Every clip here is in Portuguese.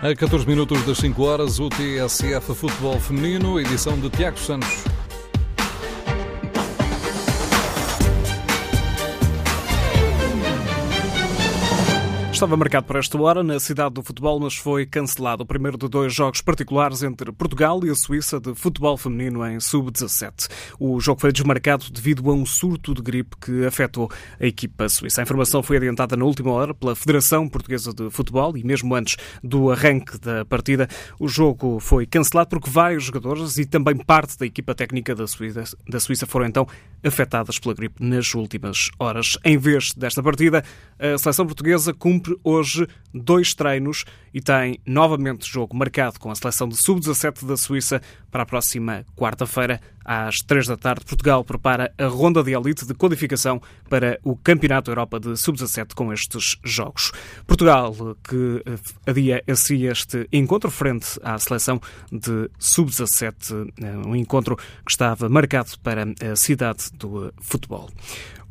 A 14 minutos das 5 horas, o TSF Futebol Feminino, edição de Tiago Santos. Estava marcado para esta hora na cidade do futebol, mas foi cancelado o primeiro de dois jogos particulares entre Portugal e a Suíça de futebol feminino em sub-17. O jogo foi desmarcado devido a um surto de gripe que afetou a equipa suíça. A informação foi adiantada na última hora pela Federação Portuguesa de Futebol e mesmo antes do arranque da partida, o jogo foi cancelado porque vários jogadores e também parte da equipa técnica da Suíça, da Suíça foram então afetadas pela gripe nas últimas horas. Em vez desta partida, a seleção portuguesa cumpre hoje dois treinos e tem novamente jogo marcado com a seleção de sub-17 da Suíça para a próxima quarta-feira, às três da tarde. Portugal prepara a ronda de elite de qualificação para o Campeonato Europa de sub-17 com estes jogos. Portugal que adia assim este encontro frente à seleção de sub-17, um encontro que estava marcado para a cidade do futebol.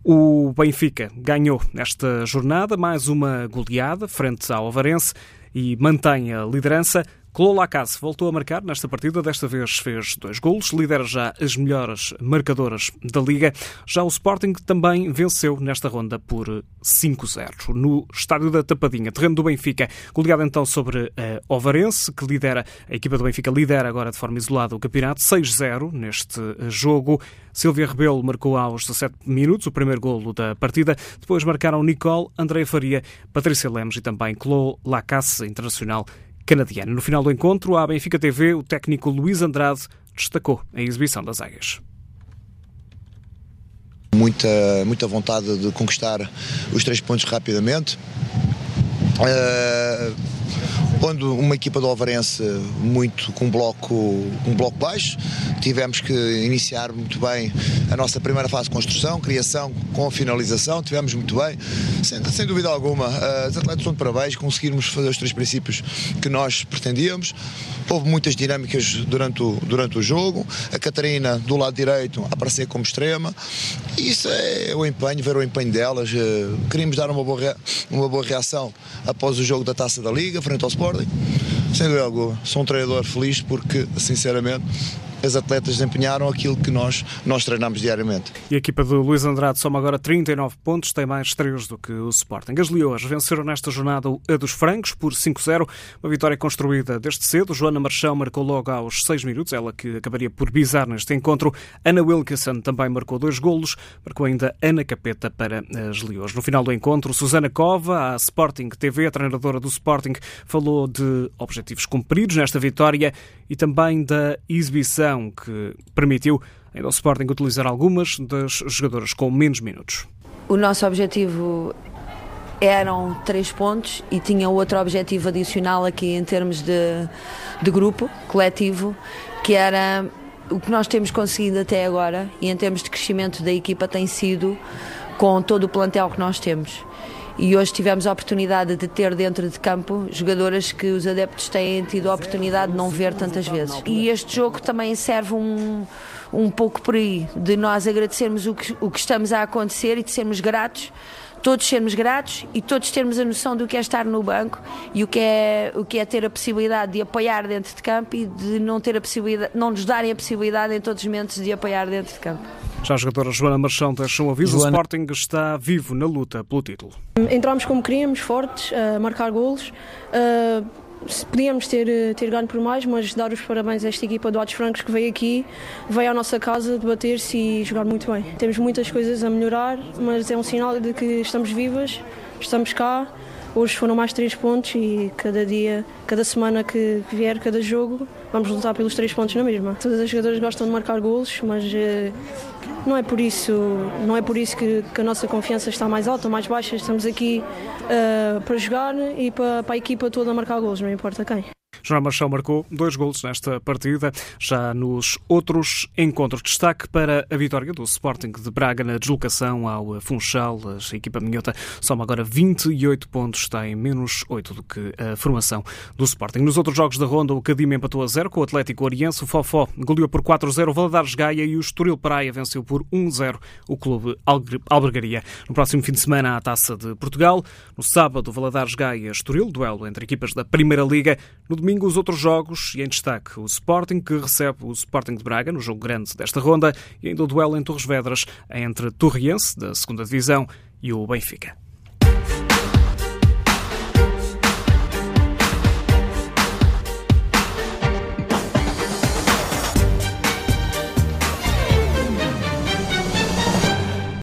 O Benfica ganhou nesta jornada mais uma goleada frente ao Avarense e mantém a liderança. Clô Lacasse voltou a marcar nesta partida, desta vez fez dois golos, lidera já as melhores marcadoras da Liga. Já o Sporting também venceu nesta ronda por 5-0. No estádio da Tapadinha, terreno do Benfica, goleado então sobre a Ovarense, que lidera, a equipa do Benfica lidera agora de forma isolada o campeonato, 6-0 neste jogo. Silvia Rebelo marcou aos 17 minutos o primeiro golo da partida. Depois marcaram Nicole, Andréia Faria, Patrícia Lemos e também Clô Lacasse, internacional canadiana. No final do encontro, à Benfica TV, o técnico Luís Andrade destacou a exibição das águias. Muita, muita vontade de conquistar os três pontos rapidamente. Uh, quando uma equipa do Alvarense muito com um bloco, um bloco baixo, tivemos que iniciar muito bem a nossa primeira fase de construção, criação com finalização, tivemos muito bem, sem, sem dúvida alguma, uh, os atletas são de parabéns, conseguirmos fazer os três princípios que nós pretendíamos, houve muitas dinâmicas durante o, durante o jogo, a Catarina do lado direito a aparecer como extrema, isso é o empenho, ver o empenho delas, uh, queríamos dar uma boa, uma boa reação após o jogo da Taça da Liga, frente ao Sporting, sem dúvida alguma, sou um treinador feliz porque, sinceramente, as atletas desempenharam aquilo que nós, nós treinamos diariamente. E a equipa de Luís Andrade soma agora 39 pontos, tem mais estrelas do que o Sporting. As Leões venceram nesta jornada a dos Francos por 5-0, uma vitória construída desde cedo. Joana Marchão marcou logo aos 6 minutos, ela que acabaria por bizar neste encontro. Ana Wilkinson também marcou dois golos, marcou ainda Ana Capeta para as Leões. No final do encontro, Susana Cova, a Sporting TV, a treinadora do Sporting, falou de objetivos cumpridos nesta vitória e também da exibição que permitiu ainda ao Sporting utilizar algumas das jogadoras com menos minutos. O nosso objetivo eram três pontos e tinha outro objetivo adicional aqui em termos de, de grupo coletivo, que era o que nós temos conseguido até agora e em termos de crescimento da equipa tem sido com todo o plantel que nós temos e hoje tivemos a oportunidade de ter dentro de campo jogadoras que os adeptos têm tido a oportunidade de não ver tantas vezes. E este jogo também serve um, um pouco por aí, de nós agradecermos o que, o que estamos a acontecer e de sermos gratos todos sermos gratos e todos termos a noção do que é estar no banco e o que é, o que é ter a possibilidade de apoiar dentro de campo e de não ter a possibilidade, não nos darem a possibilidade em todos os momentos de apoiar dentro de campo. Já a jogadora Joana Marchão deixa um aviso: Joana... o Sporting está vivo na luta pelo título. Entramos como queríamos, fortes, a marcar golos. Podíamos ter, ter ganho por mais, mas dar os parabéns a esta equipa do Atos Francos que veio aqui, veio à nossa casa debater-se e jogar muito bem. Temos muitas coisas a melhorar, mas é um sinal de que estamos vivas, estamos cá Hoje foram mais três pontos e cada dia, cada semana que vier, cada jogo, vamos lutar pelos três pontos na mesma. Todas as jogadoras gostam de marcar golos, mas uh, não é por isso, não é por isso que, que, a nossa confiança está mais alta ou mais baixa. Estamos aqui uh, para jogar e para, para a equipa toda marcar golos, não importa quem. João Marchão marcou dois golos nesta partida. Já nos outros encontros, destaque para a vitória do Sporting de Braga na deslocação ao Funchal. A equipa minhota soma agora 28 pontos, está em menos 8 do que a formação do Sporting. Nos outros jogos da ronda, o Cadima empatou a 0 com o Atlético Oriense, o Fofó goleou por 4-0 o Valadares Gaia e o Estoril Praia venceu por 1-0 o clube Albergaria. No próximo fim de semana, a Taça de Portugal. No sábado, Valadares Gaia Estoril, duelo entre equipas da Primeira Liga. No domingo, os outros jogos e em destaque o Sporting, que recebe o Sporting de Braga no jogo grande desta ronda e ainda o duelo em Torres Vedras entre Torriense, da segunda Divisão, e o Benfica.